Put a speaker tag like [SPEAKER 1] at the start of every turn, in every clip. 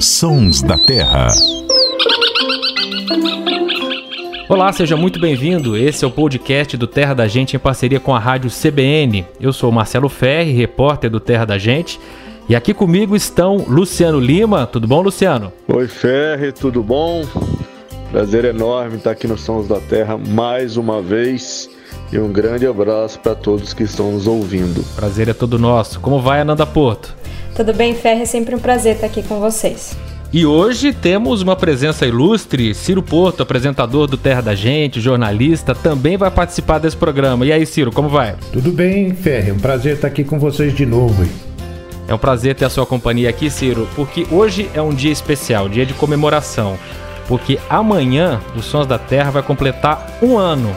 [SPEAKER 1] Sons da Terra.
[SPEAKER 2] Olá, seja muito bem-vindo. Esse é o podcast do Terra da Gente em parceria com a rádio CBN. Eu sou Marcelo Ferri, repórter do Terra da Gente. E aqui comigo estão Luciano Lima. Tudo bom, Luciano?
[SPEAKER 3] Oi, Ferri, tudo bom? Prazer enorme estar aqui no Sons da Terra mais uma vez. E um grande abraço para todos que estão nos ouvindo.
[SPEAKER 2] Prazer é todo nosso. Como vai, Ananda Porto?
[SPEAKER 4] Tudo bem, Ferri? É sempre um prazer estar aqui com vocês.
[SPEAKER 2] E hoje temos uma presença ilustre. Ciro Porto, apresentador do Terra da Gente, jornalista, também vai participar desse programa. E aí, Ciro, como vai?
[SPEAKER 5] Tudo bem, Ferre. É um prazer estar aqui com vocês de novo.
[SPEAKER 2] É um prazer ter a sua companhia aqui, Ciro, porque hoje é um dia especial, dia de comemoração. Porque amanhã o Sons da Terra vai completar um ano.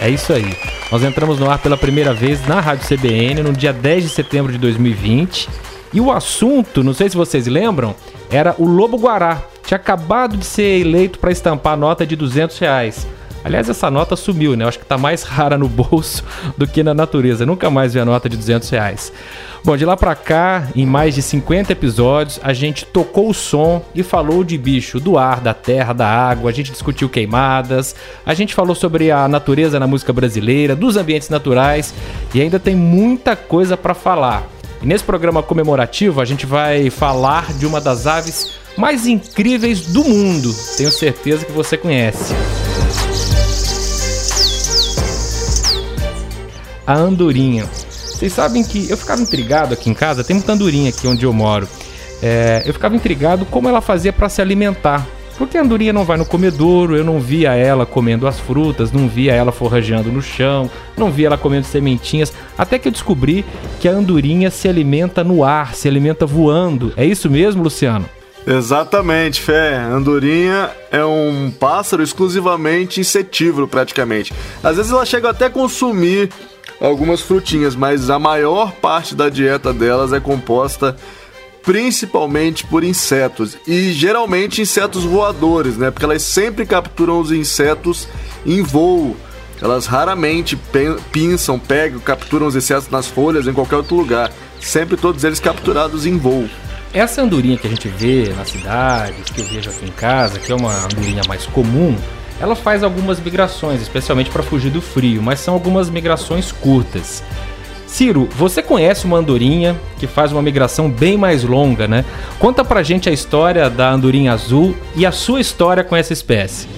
[SPEAKER 2] É isso aí. Nós entramos no ar pela primeira vez na Rádio CBN no dia 10 de setembro de 2020. E o assunto, não sei se vocês lembram, era o Lobo Guará. Tinha acabado de ser eleito para estampar a nota de 200 reais. Aliás, essa nota sumiu, né? Eu acho que tá mais rara no bolso do que na natureza. nunca mais vi a nota de 200 reais. Bom, de lá para cá, em mais de 50 episódios, a gente tocou o som e falou de bicho do ar, da terra, da água. A gente discutiu queimadas. A gente falou sobre a natureza na música brasileira, dos ambientes naturais e ainda tem muita coisa para falar. E nesse programa comemorativo a gente vai falar de uma das aves mais incríveis do mundo. Tenho certeza que você conhece. A andorinha. Vocês sabem que eu ficava intrigado aqui em casa, tem muita andorinha aqui onde eu moro. É, eu ficava intrigado como ela fazia para se alimentar. Porque a andorinha não vai no comedouro, eu não via ela comendo as frutas, não via ela forrageando no chão, não via ela comendo sementinhas, até que eu descobri que a andorinha se alimenta no ar, se alimenta voando. É isso mesmo, Luciano?
[SPEAKER 3] Exatamente, Fé. Andorinha é um pássaro exclusivamente insetívoro, praticamente. Às vezes ela chega até a consumir algumas frutinhas, mas a maior parte da dieta delas é composta principalmente por insetos e geralmente insetos voadores, né? Porque elas sempre capturam os insetos em voo. Elas raramente pinçam, pegam, capturam os insetos nas folhas em qualquer outro lugar. Sempre todos eles capturados em voo.
[SPEAKER 2] Essa andorinha que a gente vê na cidade, que eu vejo aqui em casa, que é uma andorinha mais comum, ela faz algumas migrações, especialmente para fugir do frio, mas são algumas migrações curtas. Ciro, você conhece uma andorinha que faz uma migração bem mais longa, né? Conta pra gente a história da andorinha azul e a sua história com essa espécie.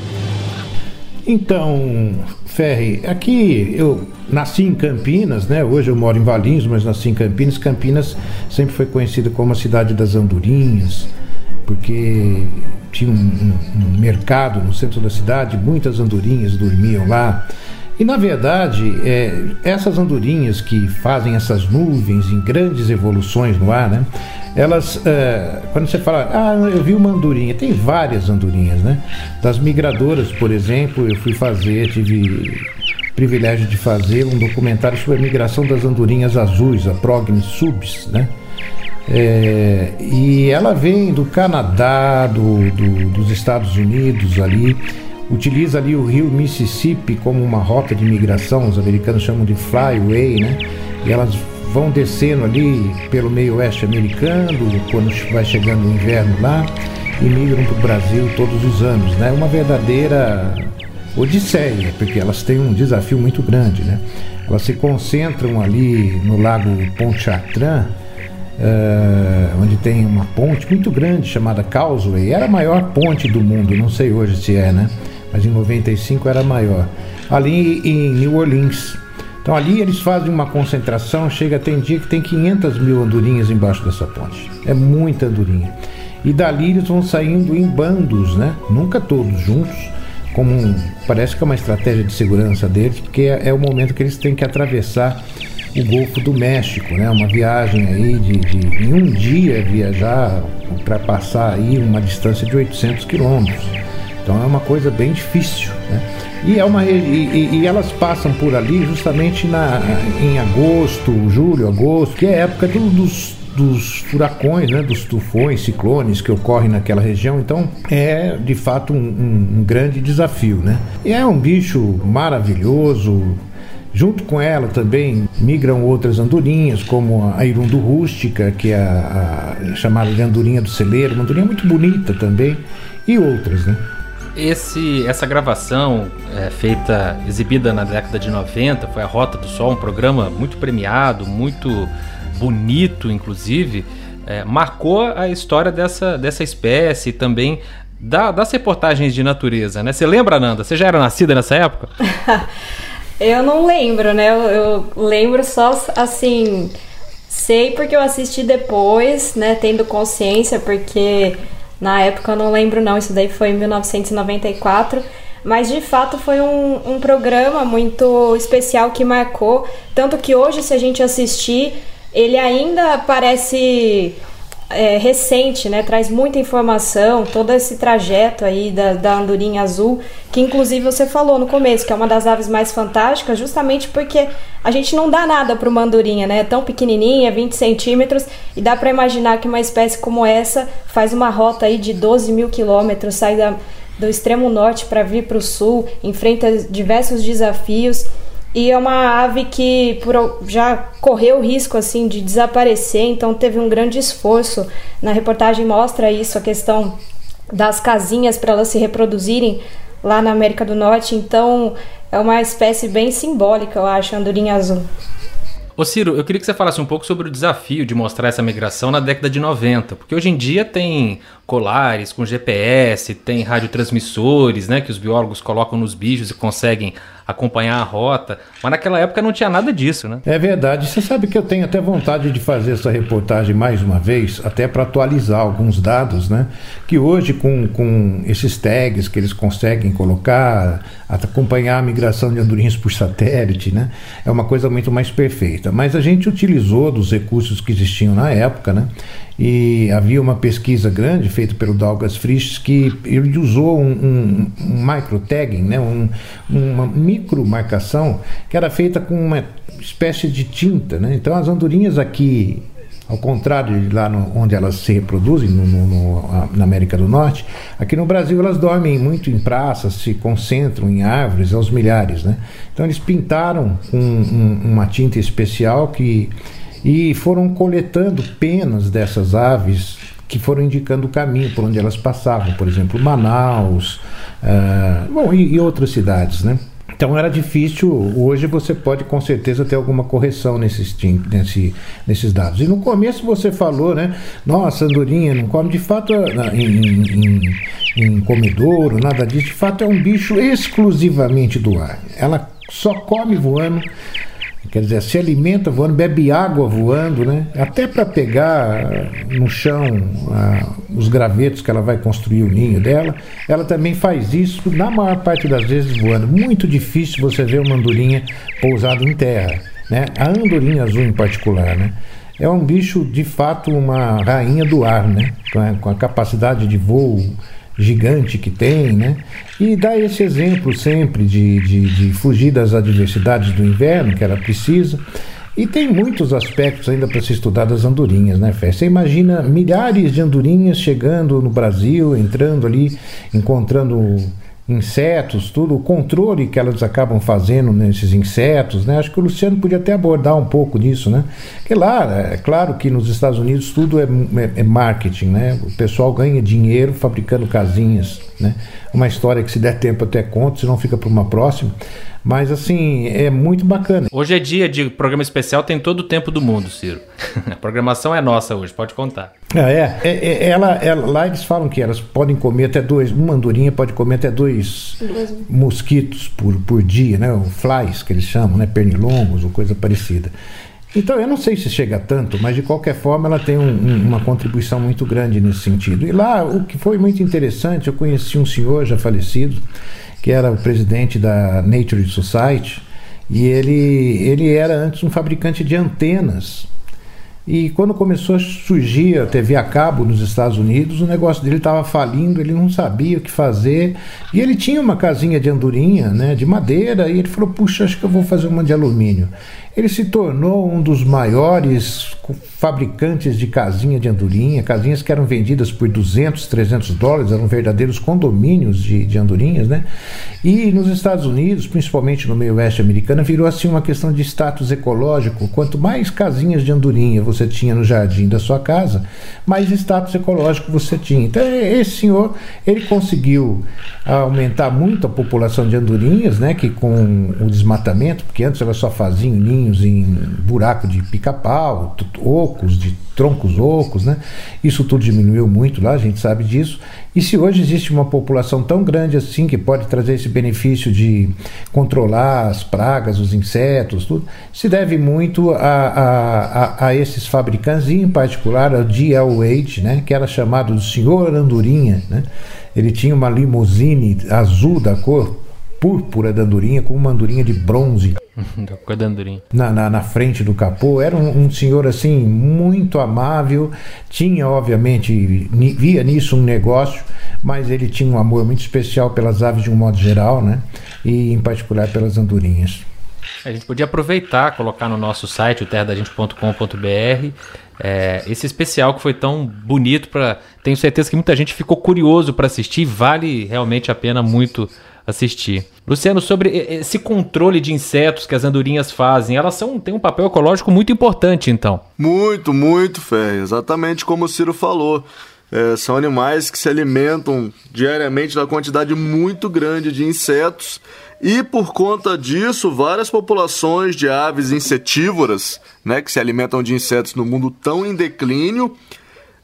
[SPEAKER 5] Então, Ferri, aqui eu nasci em Campinas, né? Hoje eu moro em Valinhos, mas nasci em Campinas. Campinas sempre foi conhecida como a cidade das andorinhas, porque tinha um, um, um mercado no centro da cidade, muitas andorinhas dormiam lá. E na verdade, é, essas andorinhas que fazem essas nuvens em grandes evoluções no ar, né? Elas, é, quando você fala, ah, eu vi uma andorinha, tem várias andorinhas, né? Das migradoras, por exemplo, eu fui fazer, tive privilégio de fazer um documentário sobre a migração das andorinhas azuis, a Prognis subs, né? É, e ela vem do Canadá, do, do, dos Estados Unidos ali, utiliza ali o rio Mississippi como uma rota de migração, os americanos chamam de flyway, né? E elas vão descendo ali pelo meio oeste americano, quando vai chegando o inverno lá, e migram para o Brasil todos os anos, né? Uma verdadeira odisseia, porque elas têm um desafio muito grande, né? Elas se concentram ali no lago Pontchartrain, uh, onde tem uma ponte muito grande chamada Causeway. Era a maior ponte do mundo, não sei hoje se é, né? Mas em 95 era maior. Ali em New Orleans. Então ali eles fazem uma concentração, chega tem dia que tem 500 mil andorinhas embaixo dessa ponte. É muita andorinha. E dali eles vão saindo em bandos, né? Nunca todos juntos, como um, parece que é uma estratégia de segurança deles, porque é, é, o momento que eles têm que atravessar o Golfo do México, né? Uma viagem aí de, de em um dia viajar, ultrapassar aí uma distância de 800 quilômetros. Então é uma coisa bem difícil. Né? E, é uma, e, e, elas passam por ali justamente na, em agosto, julho, agosto, que é a época do, dos, dos furacões, né, dos tufões, ciclones que ocorrem naquela região. Então é de fato um, um, um grande desafio. Né? E é um bicho maravilhoso Junto com ela também migram outras andorinhas, como a irundu rústica, que é a, a chamada de andorinha do celeiro, uma andorinha muito bonita também, e outras, né?
[SPEAKER 2] Esse, essa gravação é, feita, exibida na década de 90, foi a Rota do Sol, um programa muito premiado, muito bonito, inclusive, é, marcou a história dessa, dessa espécie e também da, das reportagens de natureza, né? Você lembra, Nanda? Você já era nascida nessa época?
[SPEAKER 4] eu não lembro, né? Eu, eu lembro só assim. Sei porque eu assisti depois, né? Tendo consciência, porque na época eu não lembro, não. Isso daí foi em 1994. Mas de fato foi um, um programa muito especial que marcou. Tanto que hoje, se a gente assistir, ele ainda parece é, recente, né? Traz muita informação, todo esse trajeto aí da, da andorinha azul, que inclusive você falou no começo, que é uma das aves mais fantásticas, justamente porque a gente não dá nada para uma andorinha, né? É tão pequenininha, 20 centímetros, e dá para imaginar que uma espécie como essa faz uma rota aí de 12 mil quilômetros, sai da, do extremo norte para vir para o sul, enfrenta diversos desafios. E é uma ave que por, já correu o risco assim de desaparecer, então teve um grande esforço. Na reportagem mostra isso, a questão das casinhas para elas se reproduzirem lá na América do Norte. Então é uma espécie bem simbólica, eu acho, a andorinha azul.
[SPEAKER 2] Ô Ciro, eu queria que você falasse um pouco sobre o desafio de mostrar essa migração na década de 90, porque hoje em dia tem colares com GPS, tem radiotransmissores, né, que os biólogos colocam nos bichos e conseguem acompanhar a rota, mas naquela época não tinha nada disso, né?
[SPEAKER 5] É verdade. Você sabe que eu tenho até vontade de fazer essa reportagem mais uma vez, até para atualizar alguns dados, né? Que hoje, com, com esses tags que eles conseguem colocar, acompanhar a migração de andorinhas por satélite, né? É uma coisa muito mais perfeita. Mas a gente utilizou dos recursos que existiam na época, né? E havia uma pesquisa grande feita pelo Douglas Frisch que ele usou um, um, um microtagging, né, um, uma micromarcação que era feita com uma espécie de tinta. Né? Então as andorinhas aqui ao contrário de lá no, onde elas se reproduzem, no, no, na América do Norte, aqui no Brasil elas dormem muito em praças, se concentram em árvores aos milhares. Né? Então eles pintaram com um, uma tinta especial que e foram coletando penas dessas aves que foram indicando o caminho por onde elas passavam, por exemplo, Manaus, uh, bom, e, e, outras cidades, né? Então era difícil, hoje você pode com certeza ter alguma correção nesses, nesse, nesses dados. E no começo você falou, né? Nossa, andorinha não come, de fato, em, em, em comedouro, nada disso. De fato é um bicho exclusivamente do ar. Ela só come voando Quer dizer, se alimenta voando, bebe água voando, né? Até para pegar no chão ah, os gravetos que ela vai construir o ninho dela, ela também faz isso na maior parte das vezes voando. Muito difícil você ver uma andorinha pousada em terra, né? A andorinha azul em particular, né? É um bicho de fato uma rainha do ar, né? Com a, com a capacidade de voo gigante que tem, né? E dá esse exemplo sempre de, de, de fugir das adversidades do inverno que ela precisa. E tem muitos aspectos ainda para se estudar das andorinhas, né, Fé? Você imagina milhares de andorinhas chegando no Brasil, entrando ali, encontrando insetos, tudo, o controle que elas acabam fazendo nesses insetos, né? Acho que o Luciano podia até abordar um pouco nisso, né? Porque lá, é claro que nos Estados Unidos tudo é, é, é marketing, né? O pessoal ganha dinheiro fabricando casinhas, né? Uma história que se der tempo até conto, senão fica para uma próxima. Mas assim, é muito bacana.
[SPEAKER 2] Hoje é dia de programa especial, tem todo o tempo do mundo, Ciro. A programação é nossa hoje, pode contar.
[SPEAKER 5] Ah, é, é, é ela, ela, lá eles falam que elas podem comer até dois, uma andorinha pode comer até dois mosquitos por, por dia, né? O flies que eles chamam, né? Pernilongos ou coisa parecida. Então, eu não sei se chega tanto, mas de qualquer forma ela tem um, um, uma contribuição muito grande nesse sentido. E lá, o que foi muito interessante, eu conheci um senhor já falecido, que era o presidente da Nature Society, e ele, ele era antes um fabricante de antenas. E quando começou a surgir a TV a cabo nos Estados Unidos, o negócio dele estava falindo, ele não sabia o que fazer. E ele tinha uma casinha de andorinha, né, de madeira, e ele falou: Puxa, acho que eu vou fazer uma de alumínio. Ele se tornou um dos maiores fabricantes de casinha de andorinha, casinhas que eram vendidas por 200, 300 dólares, eram verdadeiros condomínios de, de andorinhas, né? E nos Estados Unidos, principalmente no meio oeste americano, virou assim uma questão de status ecológico. Quanto mais casinhas de andorinha você tinha no jardim da sua casa, mais status ecológico você tinha. Então, esse senhor, ele conseguiu aumentar muito a população de andorinhas, né? Que com o desmatamento, porque antes elas só faziam ninhos em buraco de pica-pau, ocos, de troncos ocos, né? Isso tudo diminuiu muito lá, a gente sabe disso. E se hoje existe uma população tão grande assim que pode trazer esse benefício de controlar as pragas, os insetos, tudo, se deve muito a, a, a, a esses fabricantes, e em particular ao D.L. Wade, né? Que era chamado de Senhor Andorinha, né? Ele tinha uma limusine azul da cor púrpura da andorinha com uma andorinha de bronze
[SPEAKER 2] da andorinha.
[SPEAKER 5] Na, na, na, frente do capô. Era um, um, senhor assim muito amável. Tinha, obviamente, via nisso um negócio, mas ele tinha um amor muito especial pelas aves de um modo geral, né? E em particular pelas andorinhas.
[SPEAKER 2] A gente podia aproveitar, colocar no nosso site, o terradagente.com.br, é, esse especial que foi tão bonito para. Tenho certeza que muita gente ficou curioso para assistir. Vale realmente a pena muito assistir. Luciano, sobre esse controle de insetos que as andorinhas fazem, elas são, têm um papel ecológico muito importante, então.
[SPEAKER 3] Muito, muito, Fé. Exatamente como o Ciro falou. É, são animais que se alimentam diariamente da quantidade muito grande de insetos e por conta disso várias populações de aves insetívoras, né, que se alimentam de insetos no mundo estão em declínio.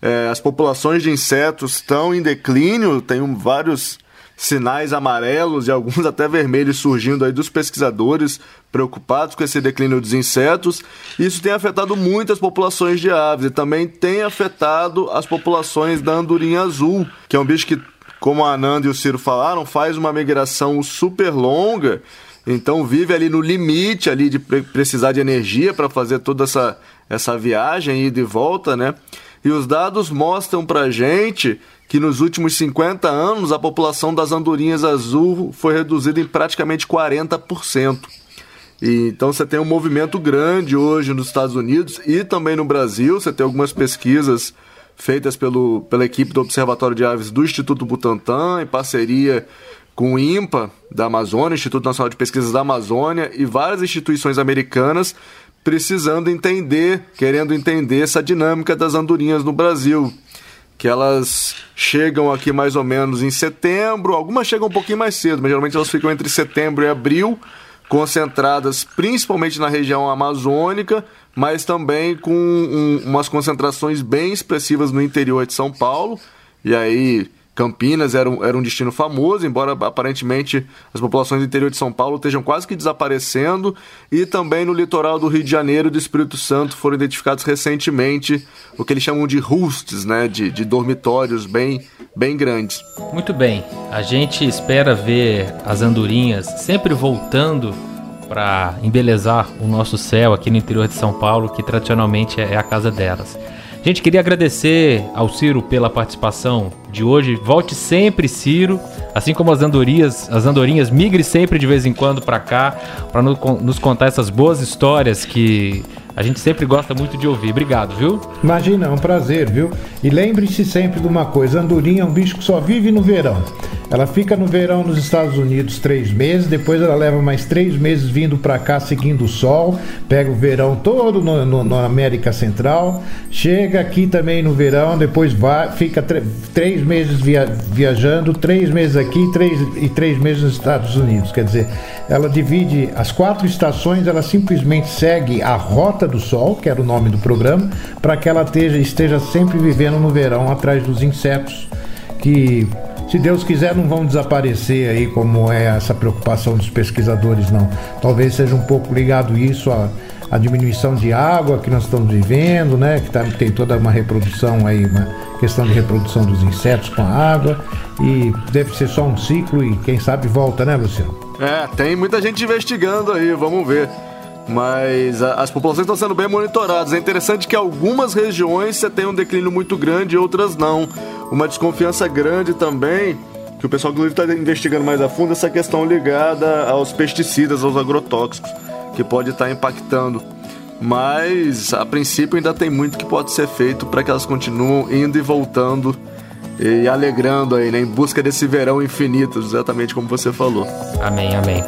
[SPEAKER 3] É, as populações de insetos estão em declínio, tem vários sinais amarelos e alguns até vermelhos surgindo aí dos pesquisadores preocupados com esse declínio dos insetos. Isso tem afetado muitas populações de aves e também tem afetado as populações da andorinha azul, que é um bicho que, como a Ananda e o Ciro falaram, faz uma migração super longa. Então vive ali no limite ali de precisar de energia para fazer toda essa, essa viagem e volta, né? E os dados mostram pra gente que nos últimos 50 anos a população das andorinhas azul foi reduzida em praticamente 40%. E, então você tem um movimento grande hoje nos Estados Unidos e também no Brasil. Você tem algumas pesquisas feitas pelo, pela equipe do Observatório de Aves do Instituto Butantan, em parceria com o INPA da Amazônia, Instituto Nacional de Pesquisas da Amazônia, e várias instituições americanas precisando entender, querendo entender essa dinâmica das andorinhas no Brasil que elas chegam aqui mais ou menos em setembro, algumas chegam um pouquinho mais cedo, mas geralmente elas ficam entre setembro e abril, concentradas principalmente na região amazônica, mas também com um, umas concentrações bem expressivas no interior de São Paulo. E aí Campinas era um, era um destino famoso, embora aparentemente as populações do interior de São Paulo estejam quase que desaparecendo, e também no litoral do Rio de Janeiro e do Espírito Santo foram identificados recentemente o que eles chamam de roosts, né, de, de dormitórios bem, bem grandes.
[SPEAKER 2] Muito bem, a gente espera ver as andorinhas sempre voltando para embelezar o nosso céu aqui no interior de São Paulo, que tradicionalmente é a casa delas. Gente, queria agradecer ao Ciro pela participação de hoje. Volte sempre, Ciro. Assim como as andorinhas, as andorinhas migre sempre de vez em quando para cá, para nos contar essas boas histórias que a gente sempre gosta muito de ouvir. Obrigado, viu?
[SPEAKER 5] Imagina, é um prazer, viu? E lembre-se sempre de uma coisa: andorinha é um bicho que só vive no verão. Ela fica no verão nos Estados Unidos três meses, depois ela leva mais três meses vindo para cá seguindo o sol, pega o verão todo na América Central, chega aqui também no verão, depois vai, fica três meses via, viajando, três meses aqui três, e três meses nos Estados Unidos. Quer dizer, ela divide as quatro estações, ela simplesmente segue a rota do sol, que era o nome do programa, para que ela esteja, esteja sempre vivendo no verão atrás dos insetos que se Deus quiser, não vão desaparecer aí, como é essa preocupação dos pesquisadores, não. Talvez seja um pouco ligado isso à, diminuição de água que nós estamos vivendo, né? Que tá, tem toda uma reprodução aí, uma questão de reprodução dos insetos com a água. E deve ser só um ciclo e quem sabe volta, né, Luciano?
[SPEAKER 3] É, tem muita gente investigando aí, vamos ver. Mas a, as populações estão sendo bem monitoradas. É interessante que algumas regiões você tem um declínio muito grande e outras não. Uma desconfiança grande também, que o pessoal inclusive está investigando mais a fundo, essa questão ligada aos pesticidas, aos agrotóxicos. que pode estar impactando. Mas a princípio ainda tem muito que pode ser feito para que elas continuem indo e voltando e alegrando aí, né, em busca desse verão infinito, exatamente como você falou.
[SPEAKER 2] Amém, amém.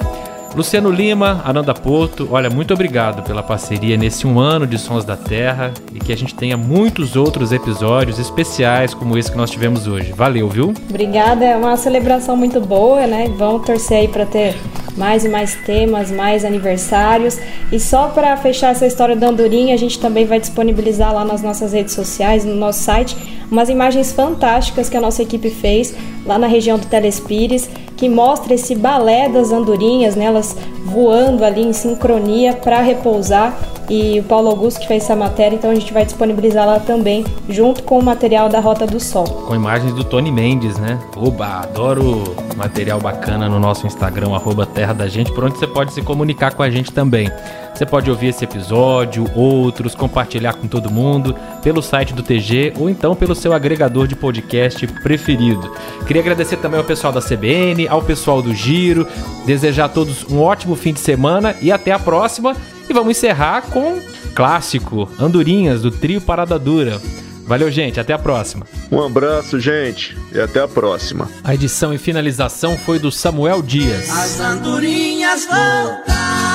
[SPEAKER 2] Luciano Lima, Ananda Porto, olha, muito obrigado pela parceria nesse um ano de Sons da Terra e que a gente tenha muitos outros episódios especiais como esse que nós tivemos hoje. Valeu, viu?
[SPEAKER 4] Obrigada, é uma celebração muito boa, né? Vamos torcer aí para ter mais e mais temas, mais aniversários. E só para fechar essa história da Andorinha, a gente também vai disponibilizar lá nas nossas redes sociais, no nosso site, umas imagens fantásticas que a nossa equipe fez lá na região do Telespires que mostra esse balé das andorinhas, né, elas voando ali em sincronia para repousar. E o Paulo Augusto que fez essa matéria, então a gente vai disponibilizar lá também, junto com o material da Rota do Sol.
[SPEAKER 2] Com imagens do Tony Mendes, né? Oba, adoro material bacana no nosso Instagram, arroba Terra da Gente, por onde você pode se comunicar com a gente também. Você pode ouvir esse episódio, outros, compartilhar com todo mundo pelo site do TG ou então pelo seu agregador de podcast preferido. Queria agradecer também ao pessoal da CBN, ao pessoal do Giro, desejar a todos um ótimo fim de semana e até a próxima. E vamos encerrar com clássico Andorinhas do trio Parada Dura. Valeu, gente. Até a próxima.
[SPEAKER 3] Um abraço, gente. E até a próxima.
[SPEAKER 2] A edição e finalização foi do Samuel Dias.
[SPEAKER 1] As andorinhas voltam.